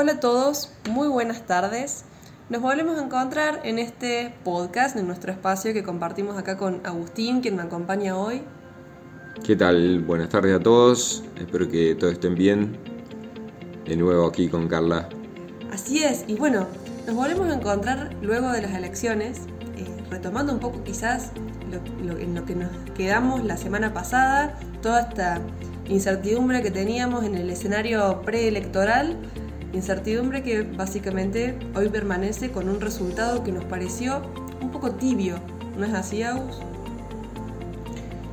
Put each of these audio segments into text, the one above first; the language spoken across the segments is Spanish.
Hola a todos, muy buenas tardes. Nos volvemos a encontrar en este podcast, en nuestro espacio que compartimos acá con Agustín, quien me acompaña hoy. ¿Qué tal? Buenas tardes a todos, espero que todos estén bien. De nuevo aquí con Carla. Así es, y bueno, nos volvemos a encontrar luego de las elecciones, eh, retomando un poco quizás en lo que nos quedamos la semana pasada, toda esta incertidumbre que teníamos en el escenario preelectoral, incertidumbre que básicamente hoy permanece con un resultado que nos pareció un poco tibio, ¿no es así, Agus?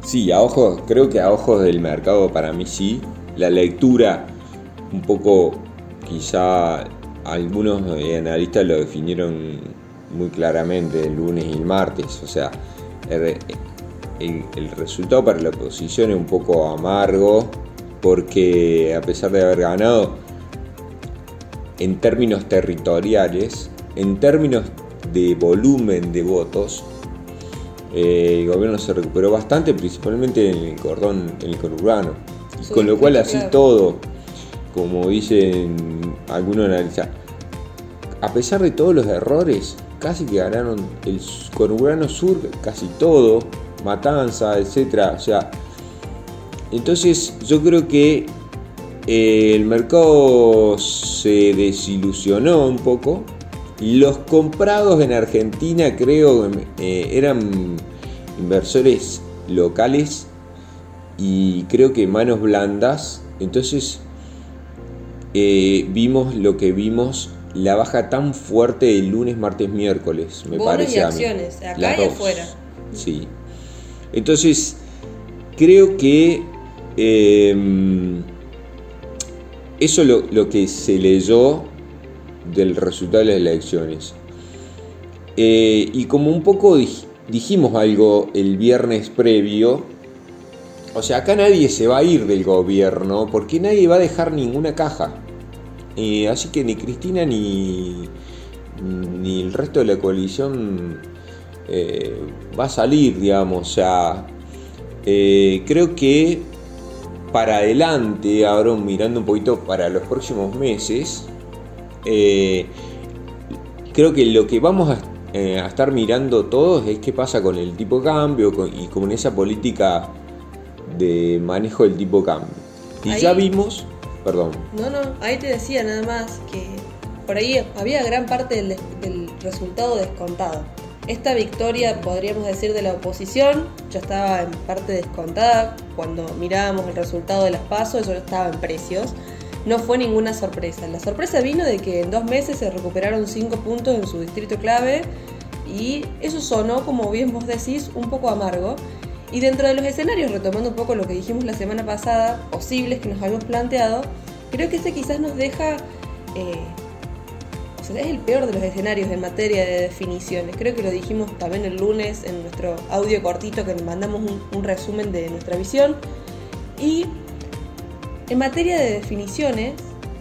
Sí, a ojos, creo que a ojos del mercado para mí sí. La lectura, un poco, quizá algunos analistas lo definieron muy claramente el lunes y el martes. O sea, el, resultado para la oposición es un poco amargo porque a pesar de haber ganado en términos territoriales, en términos de volumen de votos, eh, el gobierno se recuperó bastante, principalmente en el cordón, en el conurbano. Y con lo cual así todo, como dicen algunos analistas, a pesar de todos los errores, casi que ganaron el conurbano sur, casi todo, Matanza, etcétera. O sea, entonces yo creo que el mercado se desilusionó un poco. Los comprados en Argentina creo eh, eran inversores locales y creo que manos blandas. Entonces eh, vimos lo que vimos, la baja tan fuerte el lunes, martes, miércoles, me parece. Y acciones, acá y afuera. Sí. Entonces, creo que em, eso es lo, que se leyó del resultado de las elecciones. Eh, y como un poco dijimos algo el viernes previo, o sea, acá nadie se va a ir del gobierno porque nadie va a dejar ninguna caja. Eh, así que ni Cristina ni, ni el resto de la coalición eh, va a salir, digamos. O sea, creo que para adelante, ahora mirando un poquito para los próximos meses, eh, creo que lo que vamos a, estar mirando todos es qué pasa con el tipo de cambio y con esa política de manejo del tipo de cambio. Y ya vimos, perdón. No, no, ahí te decía nada más que por ahí había gran parte del resultado descontado. Esta victoria, podríamos decir, de la oposición ya estaba en parte descontada. Cuando mirábamos el resultado de las pasos, eso estaba en precios. No fue ninguna sorpresa. La sorpresa vino de que en dos meses se recuperaron cinco puntos en su distrito clave y eso sonó, como bien vos decís, un poco amargo. Y dentro de los escenarios, retomando un poco lo que dijimos la semana pasada, posibles que nos habíamos planteado, creo que este quizás nos deja eh, es el peor de los escenarios en materia de definiciones. Creo que lo dijimos también el lunes en nuestro audio cortito que mandamos un, resumen de nuestra visión. Y en materia de definiciones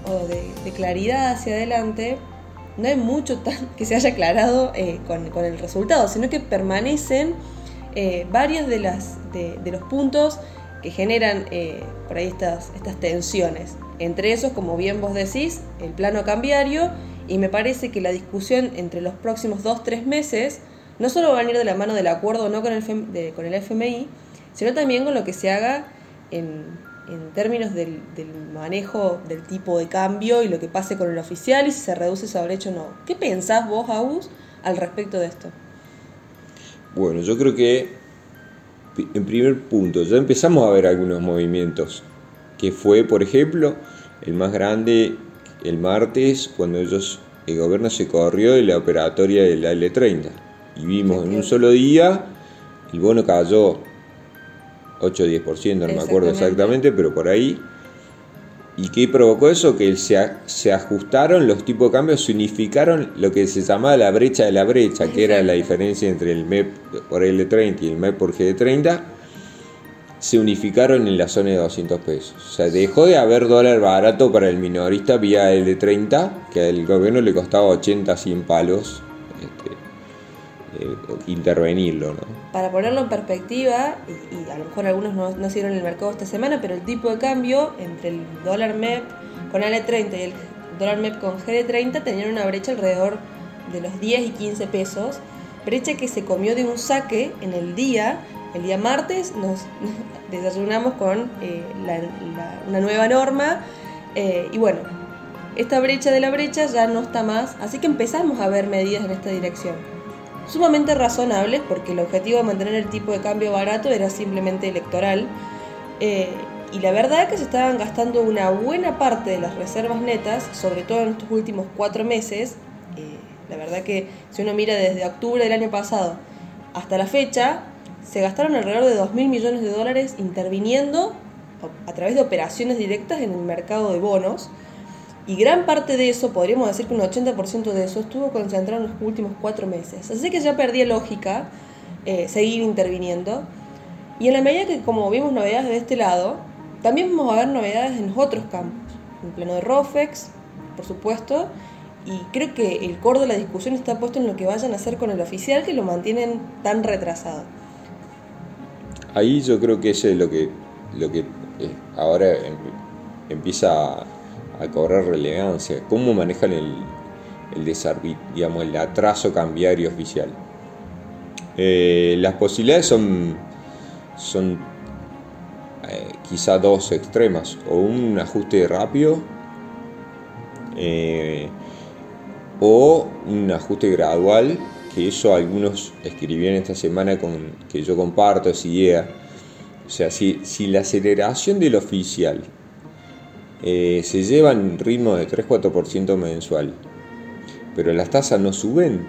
o de, claridad hacia adelante, no hay mucho tan que se haya aclarado eh, con, el resultado, sino que permanecen eh, varios de, los puntos que generan eh, por ahí estas tensiones. Entre esos, como bien vos decís, el plano cambiario y me parece que la discusión entre los próximos dos, tres meses no solo va a venir de la mano del acuerdo no con el, con el FMI, sino también con lo que se haga en, términos del, manejo del tipo de cambio y lo que pase con el oficial y si se reduce esa brecha o no. ¿Qué pensás vos, Agus, al respecto de esto? Bueno, yo creo que en primer punto ya empezamos a ver algunos movimientos, que fue, por ejemplo, el más grande el martes cuando ellos, el gobierno se corrió de la operatoria de la L30 y vimos en un solo día el bono cayó 8 o 10%, no me acuerdo exactamente, pero por ahí. ¿Y qué provocó eso? Que se, se ajustaron los tipos de cambio, se unificaron lo que se llamaba la brecha de la brecha, que era la diferencia entre el MEP por L30 y el MEP por G30 se unificaron en la zona de 200 pesos. O sea, dejó de haber dólar barato para el minorista vía el de 30, que al gobierno le costaba 80, 100 palos este, eh, intervenirlo. ¿no? Para ponerlo en perspectiva, y, a lo mejor algunos no, no en el mercado esta semana, pero el tipo de cambio entre el dólar MEP con el 30 y el dólar MEP con GD30 tenían una brecha alrededor de los 10 y 15 pesos, brecha que se comió de un saque en el día. El día martes nos desayunamos con eh, una nueva norma eh, y bueno, esta brecha de la brecha ya no está más, así que empezamos a ver medidas en esta dirección. Sumamente razonables porque el objetivo de mantener el tipo de cambio barato era simplemente electoral. Eh, y la verdad es que se estaban gastando una buena parte de las reservas netas, sobre todo en estos últimos cuatro meses. La verdad que si uno mira desde octubre del año pasado hasta la fecha, se gastaron alrededor de 2.000 millones de dólares interviniendo a través de operaciones directas en el mercado de bonos. Y gran parte de eso, podríamos decir que un 80% de eso estuvo concentrado en los últimos cuatro meses. Así que ya perdía lógica eh, seguir interviniendo. Y en la medida que, como vimos novedades de este lado, también vamos a ver novedades en los otros campos. En plano de ROFEX, por supuesto. Y creo que el core de la discusión está puesto en lo que vayan a hacer con el oficial, que lo mantienen tan retrasado. Ahí yo creo que ese es lo que, lo que eh, ahora em, empieza a cobrar relevancia. ¿Cómo manejan el, el atraso cambiario oficial? Eh, las posibilidades son, son eh, quizá dos extremas, o un ajuste rápido o un ajuste gradual, que eso algunos escribieron esta semana con que yo comparto esa idea. O sea, si, si la aceleración del oficial eh, se llevan ritmo de 3-4% mensual, pero las tasas no suben,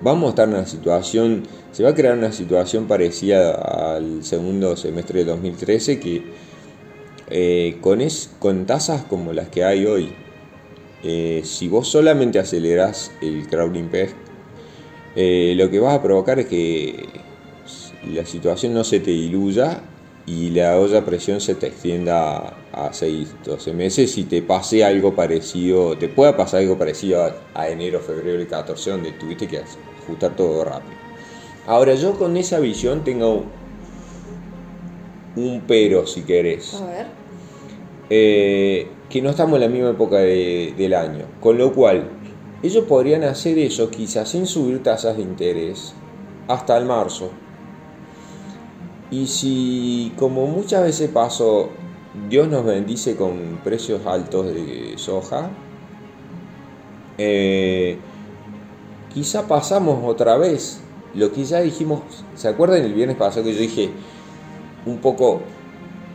vamos a estar en una situación, se va a crear una situación parecida al segundo semestre de 2013 que eh, con, es, con tasas como las que hay hoy, eh, si vos solamente acelerás el crowding peg, lo que vas a provocar es que la situación no se te diluya y la olla a presión se te extienda a 6, 12 meses y te pase algo parecido, te pueda pasar algo parecido a, enero, febrero y 14, donde tuviste que ajustar todo rápido. Ahora yo con esa visión tengo un pero, si querés. A ver. Eh, que no estamos en la misma época del año. Con lo cual, ellos podrían hacer eso quizás sin subir tasas de interés hasta el marzo. Y si, como muchas veces pasó, Dios nos bendice con precios altos de soja, eh, quizá pasamos otra vez lo que ya dijimos, ¿se acuerdan el viernes pasado que yo dije un poco,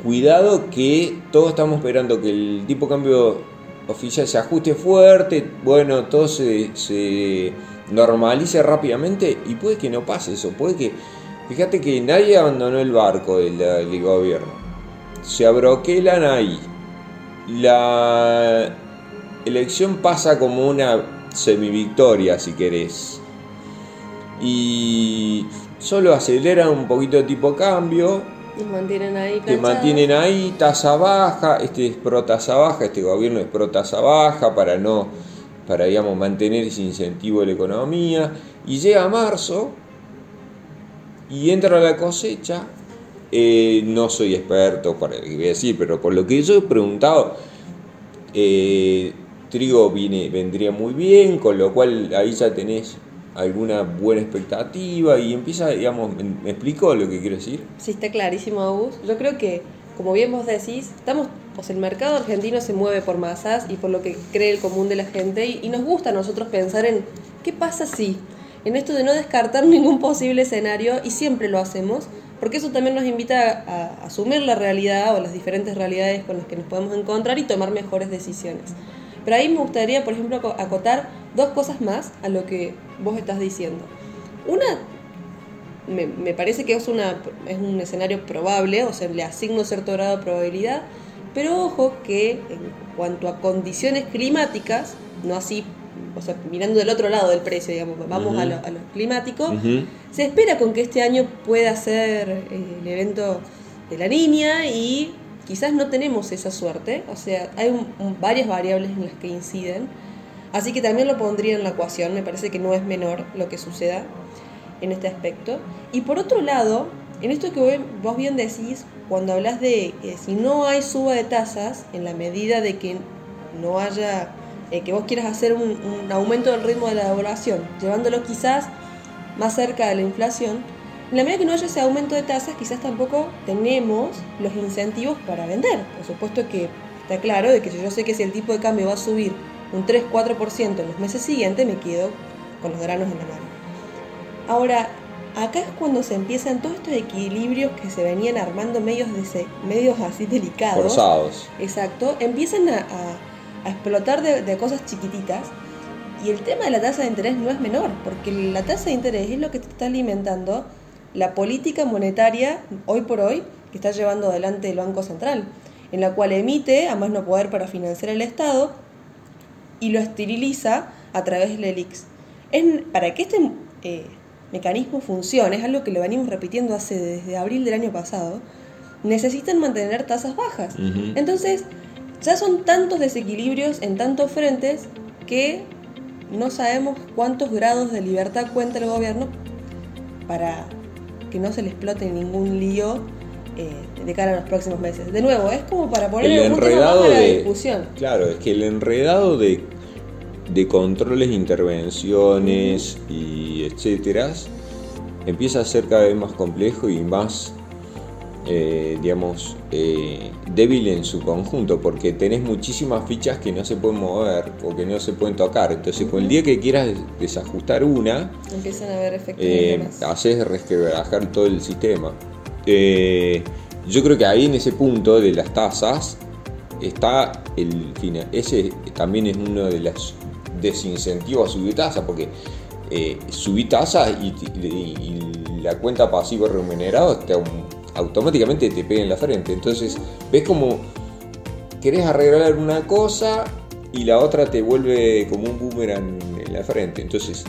cuidado que todos estamos esperando que el tipo de cambio oficial se ajuste fuerte, bueno, todo se, se normalice rápidamente y puede que no pase eso, puede que Fíjate que nadie abandonó el barco del, gobierno. Se abroquelan ahí. La elección pasa como una semivictoria, si querés. Y solo aceleran un poquito de tipo cambio. Y mantienen ahí. Te mantienen ahí, tasa baja. Este es pro tasa baja, este gobierno es pro tasa baja para no, para digamos mantener ese incentivo de la economía. Y llega marzo y entra la cosecha. Eh, no soy experto para decir, pero por lo que yo he preguntado, eh, trigo viene, vendría muy bien, con lo cual ahí ya tenés alguna buena expectativa y empieza, digamos, ¿me, explico lo que quiero decir? Sí, está clarísimo, Agus. Yo creo que, como bien vos decís, estamos, pues el mercado argentino se mueve por masas y por lo que cree el común de la gente y, y nos gusta a nosotros pensar en qué pasa si en esto de no descartar ningún posible escenario y siempre lo hacemos, porque eso también nos invita a, asumir la realidad o las diferentes realidades con las que nos podemos encontrar y tomar mejores decisiones. Pero ahí me gustaría, por ejemplo, acotar dos cosas más a lo que vos estás diciendo. Una, me, parece que es, una, es un escenario probable, o sea, le asigno cierto grado de probabilidad, pero ojo que en cuanto a condiciones climáticas, no así o sea, mirando del otro lado del precio, digamos, vamos a, lo, climático, se espera con que este año pueda ser eh, el evento de la niña y quizás no tenemos esa suerte, o sea, hay varias variables en las que inciden, así que también lo pondría en la ecuación, me parece que no es menor lo que suceda en este aspecto. Y por otro lado, en esto que vos bien decís, cuando hablas de que si no hay suba de tasas, en la medida de que no haya, eh, que vos quieras hacer un, aumento del ritmo de la elaboración, llevándolo quizás más cerca de la inflación, en la medida que no haya ese aumento de tasas, quizás tampoco tenemos los incentivos para vender. Por supuesto que está claro de que si yo sé que si el tipo de cambio va a subir un 3-4% en los meses siguientes, me quedo con los granos en la mano. Ahora, acá es cuando se empiezan todos estos equilibrios que se venían armando medios, de medios así delicados. Forzados. Exacto. Empiezan a, a, explotar de, de cosas chiquititas. Y el tema de la tasa de interés no es menor, porque la tasa de interés es lo que te está alimentando la política monetaria hoy por hoy que está llevando adelante el Banco Central, en la cual emite a más no poder para financiar el Estado y lo esteriliza a través del ELIX. para que este eh, mecanismo funcione, es algo que lo venimos repitiendo hace desde abril del año pasado, necesitan mantener tasas bajas. Entonces, ya son tantos desequilibrios en tantos frentes que no sabemos cuántos grados de libertad cuenta el gobierno para que no se le explote ningún lío eh, de cara a los próximos meses. De nuevo, es como para poner el enredado de, la discusión. Claro, es que el enredado de, de controles, intervenciones y etcétera empieza a ser cada vez más complejo y más eh, digamos, eh, débil en su conjunto, porque tenés muchísimas fichas que no se pueden mover o que no se pueden tocar. Entonces, con el día que quieras desajustar una, empiezan a efectos. Eh, haces resquebrajar todo el sistema. Eh, yo creo que ahí en ese punto de las tasas está el final. Ese también es uno de los desincentivos a subir tasas, porque subir tasas y, la cuenta pasivo remunerado está un automáticamente te pega en la frente. Entonces, ves como querés arreglar una cosa y la otra te vuelve como un boomerang en la frente. Entonces,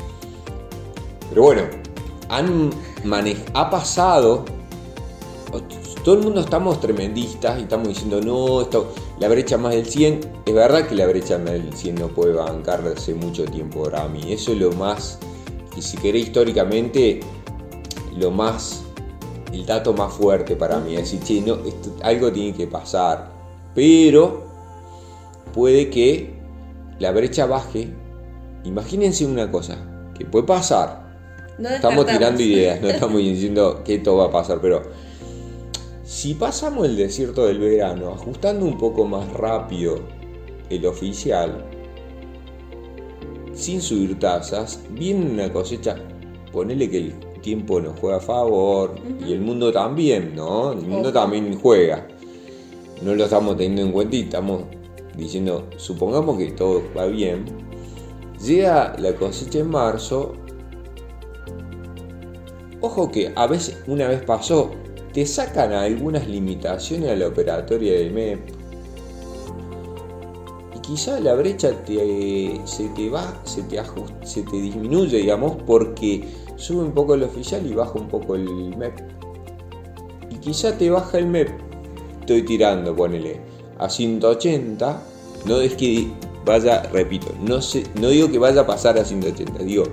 pero bueno, han ha pasado. Todo el mundo estamos tremendistas y estamos diciendo, no, esto, la brecha más del 100. Es verdad que la brecha más del 100 no puede bancar hace mucho tiempo para mí. Eso es lo más, y si querés históricamente, lo más el dato más fuerte para mí. Es decir, no, algo tiene que pasar. Pero puede que la brecha baje. Imagínense una cosa, que puede pasar. estamos tirando ideas, no estamos diciendo que esto va a pasar, pero si pasamos el desierto del verano ajustando un poco más rápido el oficial, sin subir tasas, viene una cosecha, ponele que el tiempo nos juega a favor y el mundo también, ¿no? El mundo también juega. No lo estamos teniendo en cuenta y estamos diciendo, supongamos que todo va bien. Llega la cosecha en marzo. Ojo que a veces, una vez pasó, te sacan algunas limitaciones a la operatoria del MEP. Quizá la brecha se te va, se te, ajusta, se te disminuye, digamos, porque sube un poco el oficial y baja un poco el MEP. Y quizá te baja el MEP, estoy tirando, ponele, a 180. No es que vaya, repito, no, no digo que vaya a pasar a 180, digo,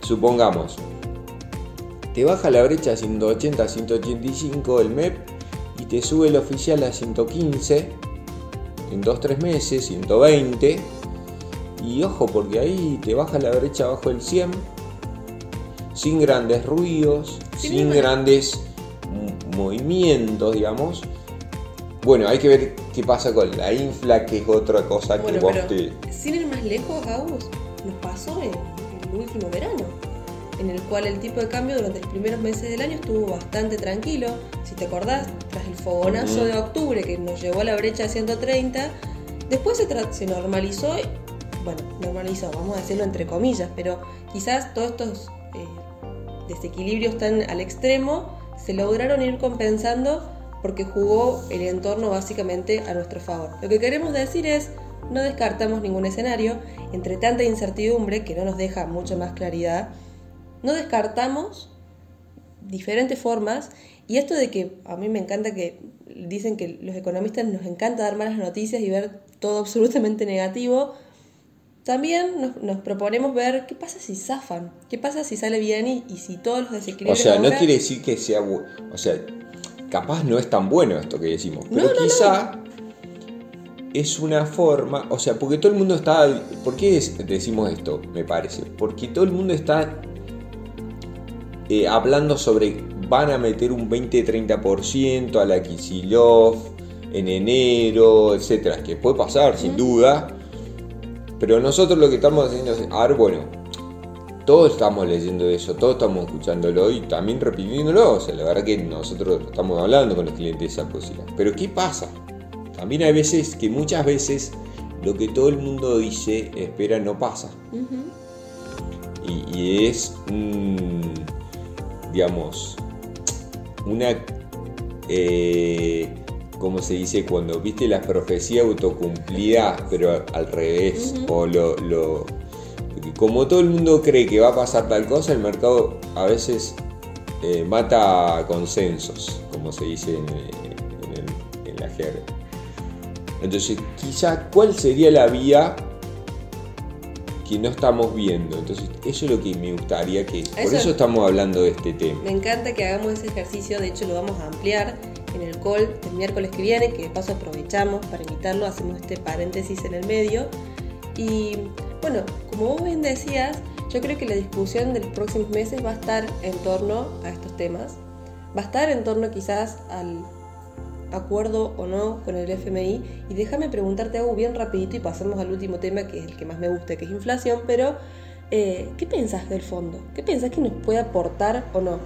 supongamos, te baja la brecha a 180, 185 el MEP y te sube el oficial a 115 en 2-3 meses, 120. Y ojo, porque ahí te baja la brecha bajo el 100 sin grandes ruidos, sin, grandes movimientos, digamos. Bueno, hay que ver qué pasa con la infla, que es otra cosa que vos te... Sin ir más lejos, Agus, nos pasó en el último verano, en el cual el tipo de cambio durante los primeros meses del año estuvo bastante tranquilo. Si te acordás, tras el fogonazo de octubre que nos llevó a la brecha de 130, después se, se normalizó, bueno, normalizó, vamos a decirlo entre comillas, pero quizás todos estos desequilibrios tan al extremo, se lograron ir compensando porque jugó el entorno básicamente a nuestro favor. Lo que queremos decir es, no descartamos ningún escenario, entre tanta incertidumbre que no nos deja mucha más claridad, no descartamos diferentes formas y esto de que a mí me encanta que dicen que los economistas nos encanta dar malas noticias y ver todo absolutamente negativo, también nos, proponemos ver qué pasa si zafan, qué pasa si sale bien y, si todos los desequilibrios. O sea, no quiere decir que sea. O sea, capaz no es tan bueno esto que decimos, pero quizá es una forma, o sea, porque todo el mundo está, ¿por qué decimos esto? Me parece, porque todo el mundo está eh, hablando sobre van a meter un 20-30% a la Kisilov en enero, etcétera, que puede pasar sin duda, pero nosotros lo que estamos haciendo es, a ver, bueno, todos estamos leyendo eso, todos estamos escuchándolo y también repitiéndolo. O sea, la verdad que nosotros estamos hablando con los clientes de esa posibilidad. Pero ¿qué pasa? También hay veces que muchas veces lo que todo el mundo dice, espera, no pasa. y, es, digamos, una, eh, como se dice cuando viste la profecía autocumplida, pero al revés, o lo, lo, como todo el mundo cree que va a pasar tal cosa, el mercado a veces eh, mata consensos, como se dice en, en la jerga. Entonces, quizá, ¿cuál sería la vía que no estamos viendo? Entonces, eso es lo que me gustaría que... por eso estamos hablando de este tema. Me encanta que hagamos ese ejercicio, de hecho lo vamos a ampliar en el call el miércoles que viene, que de paso aprovechamos para invitarlo, hacemos este paréntesis en el medio. Y bueno, como vos bien decías, yo creo que la discusión de los próximos meses va a estar en torno a estos temas. Va a estar en torno quizás al acuerdo o no con el FMI. Y déjame preguntarte algo bien rapidito y pasamos al último tema, que es el que más me gusta, que es inflación. Pero, eh, ¿qué piensas del fondo? ¿Qué piensas que nos puede aportar o no?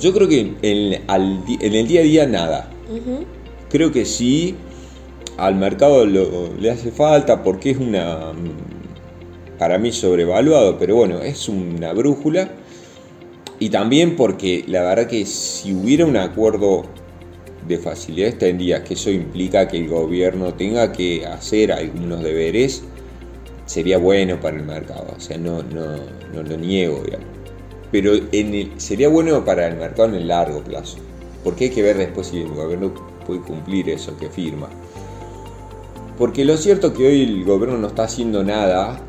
Yo creo que en, el día a día nada. Creo que sí, al mercado le hace falta porque es una, para mí sobrevaluado, pero bueno, es una brújula. Y también porque la verdad que si hubiera un acuerdo de facilidad extendida, que eso implica que el gobierno tenga que hacer algunos deberes, sería bueno para el mercado. O sea, no, no, no lo niego, Pero en sería bueno para el mercado en el largo plazo. Porque hay que ver después si el gobierno puede cumplir eso que firma. Porque lo cierto es que hoy el gobierno no está haciendo nada,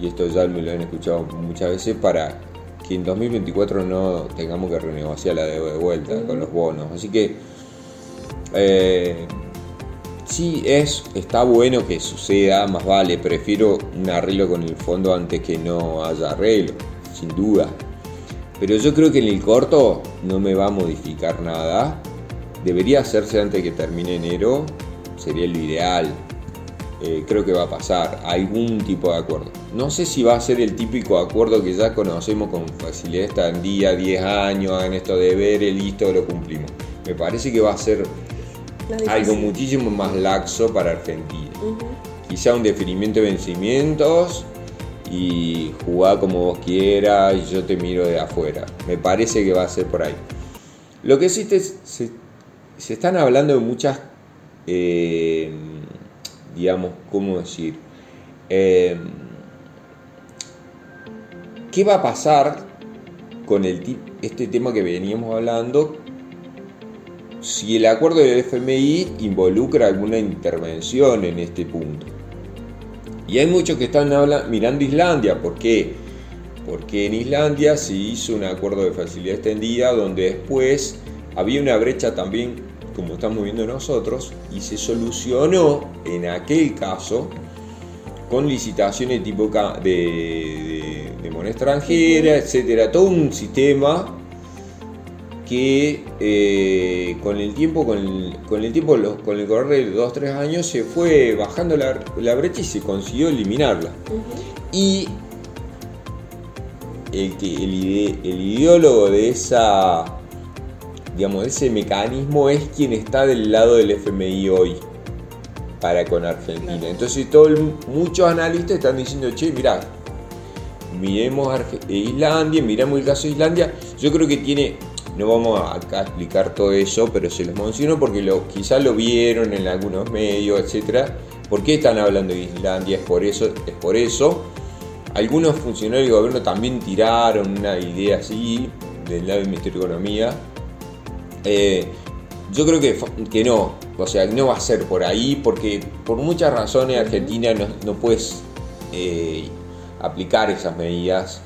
y esto ya me lo han escuchado muchas veces, para que en 2024 no tengamos que renegociar la deuda de vuelta con los bonos. Así que eh, sí, es, está bueno que suceda, más vale, prefiero un arreglo con el fondo antes que no haya arreglo, sin duda. Pero yo creo que en el corto no me va a modificar nada. Debería hacerse antes que termine enero, sería lo ideal. Eh, creo que va a pasar algún tipo de acuerdo. No sé si va a ser el típico acuerdo que ya conocemos con facilidad, está en día, 10 años, hagan esto de ver, listo, lo cumplimos. Me parece que va a ser algo muchísimo más laxo para Argentina. Quizá un definimiento de vencimientos y jugar como vos quieras y yo te miro de afuera. Me parece que va a ser por ahí. Lo que sí se, están hablando de muchas, eh, digamos, ¿cómo decir? Eh, ¿Qué va a pasar con el, este tema que veníamos hablando si el acuerdo del FMI involucra alguna intervención en este punto. Y hay muchos que están mirando Islandia, ¿por qué? Porque en Islandia se hizo un acuerdo de facilidad extendida donde después había una brecha también, como estamos viendo nosotros, y se solucionó en aquel caso con licitaciones tipo de, de moneda extranjera, etcétera, todo un sistema que eh, con el tiempo, con el, con el tiempo, con el correr de 2-3 años, se fue bajando la, brecha y se consiguió eliminarla. Y el, el, el, ideólogo de esa digamos, ese mecanismo es quien está del lado del FMI hoy para con Argentina. Entonces todo muchos analistas están diciendo, che, mirá, miremos Islandia, miramos el caso de Islandia, yo creo que tiene no vamos acá a explicar todo eso, pero se los menciono porque lo, quizás lo vieron en algunos medios, etcétera. ¿Por qué están hablando de Islandia? Es por eso, es por eso. Algunos funcionarios del gobierno también tiraron una idea así del lado del Ministerio de Economía. Eh, yo creo que, que no, o sea, no va a ser por ahí, porque por muchas razones Argentina no, no puede eh, aplicar esas medidas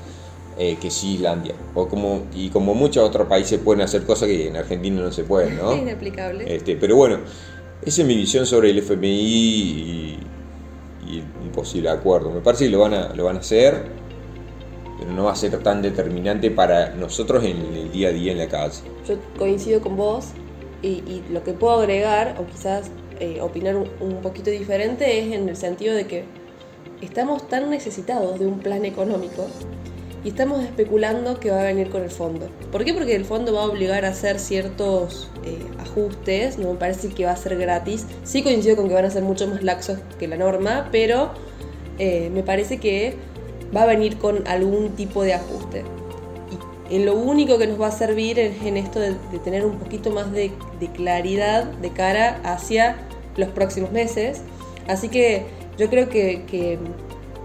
eh, que sí Islandia. O como, y como muchos otros países pueden hacer cosas que en Argentina no se pueden, ¿no? Es inaplicable. Este, pero bueno, Esa es mi visión sobre el FMI y, y un posible acuerdo. Me parece que lo van a, lo van a hacer, pero no va a ser tan determinante para nosotros en el día a día en la casa. Yo coincido con vos y, y lo que puedo agregar, o quizás eh, opinar un, un poquito diferente, es en el sentido de que estamos tan necesitados de un plan económico y estamos especulando que va a venir con el fondo. ¿Por qué? Porque el fondo va a obligar a hacer ciertos eh, ajustes, no me parece que va a ser gratis. Sí coincido con que van a ser mucho más laxos que la norma, pero eh, me parece que va a venir con algún tipo de ajuste. Y en lo único que nos va a servir es en esto de, tener un poquito más de, claridad de cara hacia los próximos meses. Así que yo creo que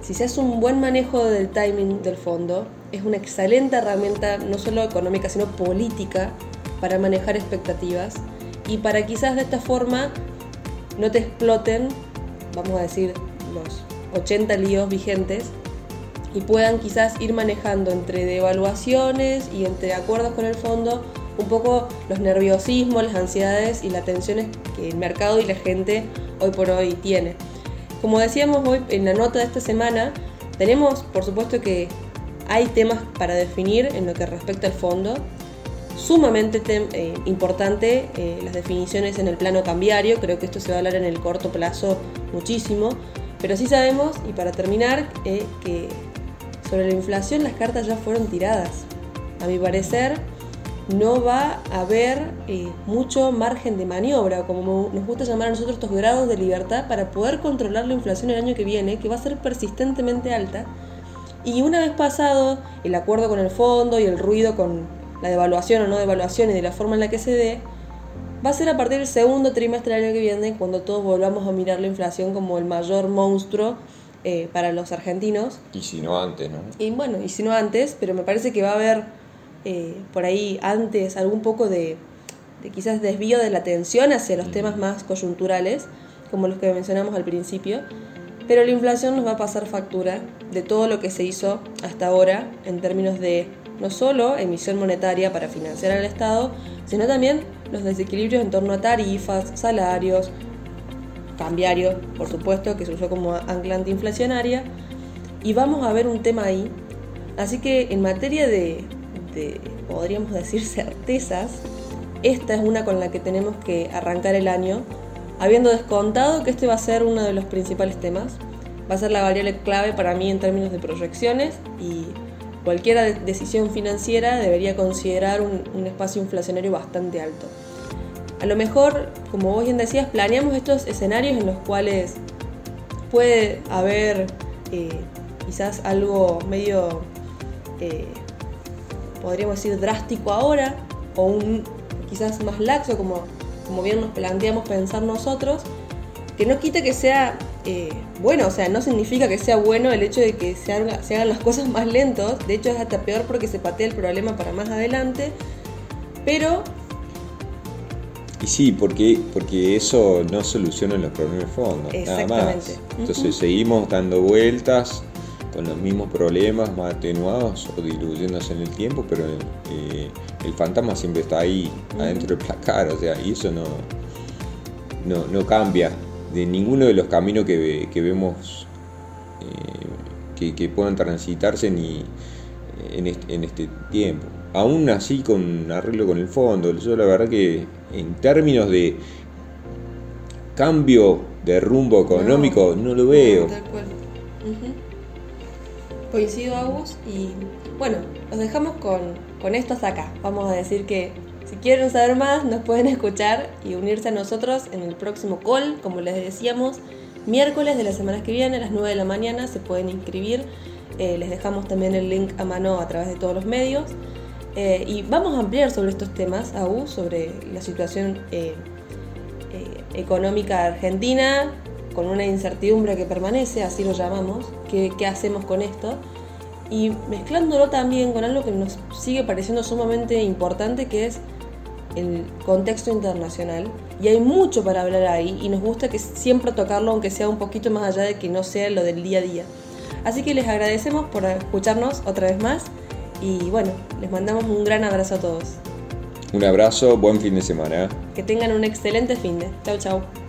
si se hace un buen manejo del timing del fondo, es una excelente herramienta no solo económica, sino política para manejar expectativas y para quizás de esta forma no te exploten, vamos a decir, los 80 líos vigentes y puedan quizás ir manejando entre devaluaciones y entre acuerdos con el fondo un poco los nerviosismos, las ansiedades y las tensiones que el mercado y la gente hoy por hoy tiene. Como decíamos hoy en la nota de esta semana, tenemos por supuesto que hay temas para definir en lo que respecta al fondo. Sumamente eh, importante eh, las definiciones en el plano cambiario, creo que esto se va a hablar en el corto plazo muchísimo, pero sí sabemos, y para terminar, eh, que sobre la inflación las cartas ya fueron tiradas. A mi parecer, no va a haber eh, mucho margen de maniobra, como nos gusta llamar a nosotros estos grados de libertad, para poder controlar la inflación el año que viene, que va a ser persistentemente alta. Y una vez pasado el acuerdo con el fondo y el ruido con la devaluación o no devaluación y de la forma en la que se dé, va a ser a partir del segundo trimestre del año que viene cuando todos volvamos a mirar la inflación como el mayor monstruo eh, para los argentinos. Y si no antes, ¿no? Y bueno, y si no antes, pero me parece que va a haber eh, por ahí antes algún poco de, de, quizás desvío de la atención hacia los temas más coyunturales, como los que mencionamos al principio, pero la inflación nos va a pasar factura de todo lo que se hizo hasta ahora en términos de no solo emisión monetaria para financiar al Estado, sino también los desequilibrios en torno a tarifas, salarios, cambiario, por supuesto, que se usó como ancla antiinflacionaria, y vamos a ver un tema ahí. Así que en materia de, de, podríamos decir, certezas, esta es una con la que tenemos que arrancar el año, habiendo descontado que este va a ser uno de los principales temas. Va a ser la variable clave para mí en términos de proyecciones y cualquier decisión financiera debería considerar un, un espacio inflacionario bastante alto. A lo mejor, como vos bien decías, planeamos estos escenarios en los cuales puede haber eh, quizás algo medio eh, podríamos decir, drástico ahora, o un quizás más laxo, como, como bien nos planteamos pensar nosotros, que no quita que sea eh, bueno, o sea, no significa que sea bueno el hecho de que se, haga, se hagan las cosas más lentos, de hecho es hasta peor porque se patea el problema para más adelante, pero... Y sí, porque, porque eso no soluciona los problemas de fondo, nada más. Entonces uh -huh. seguimos dando vueltas con los mismos problemas más atenuados o diluyéndose en el tiempo, pero eh, el fantasma siempre está ahí, adentro del placar, o sea, y eso no, no, no cambia de ninguno de los caminos que, que vemos eh, que, que, puedan transitarse ni en este, en este, tiempo. Aún así con arreglo con el fondo, yo la verdad que en términos de cambio de rumbo económico no, no lo veo. No, coincido Agus y bueno, los dejamos con, con esto hasta acá. Vamos a decir que si quieren saber más nos pueden escuchar y unirse a nosotros en el próximo call, como les decíamos, miércoles de la semana que viene a las 9 de la mañana se pueden inscribir. Eh, les dejamos también el link a mano a través de todos los medios. Eh, y vamos a ampliar sobre estos temas, Agus, sobre la situación eh, económica argentina, con una incertidumbre que permanece, así lo llamamos, ¿qué, qué hacemos con esto? Y mezclándolo también con algo que nos sigue pareciendo sumamente importante, que es el contexto internacional. Y hay mucho para hablar ahí y nos gusta que siempre tocarlo, aunque sea un poquito más allá de que no sea lo del día a día. Así que les agradecemos por escucharnos otra vez más y bueno, les mandamos un gran abrazo a todos. Un abrazo, buen fin de semana. Que tengan un excelente fin de. Chau, chau.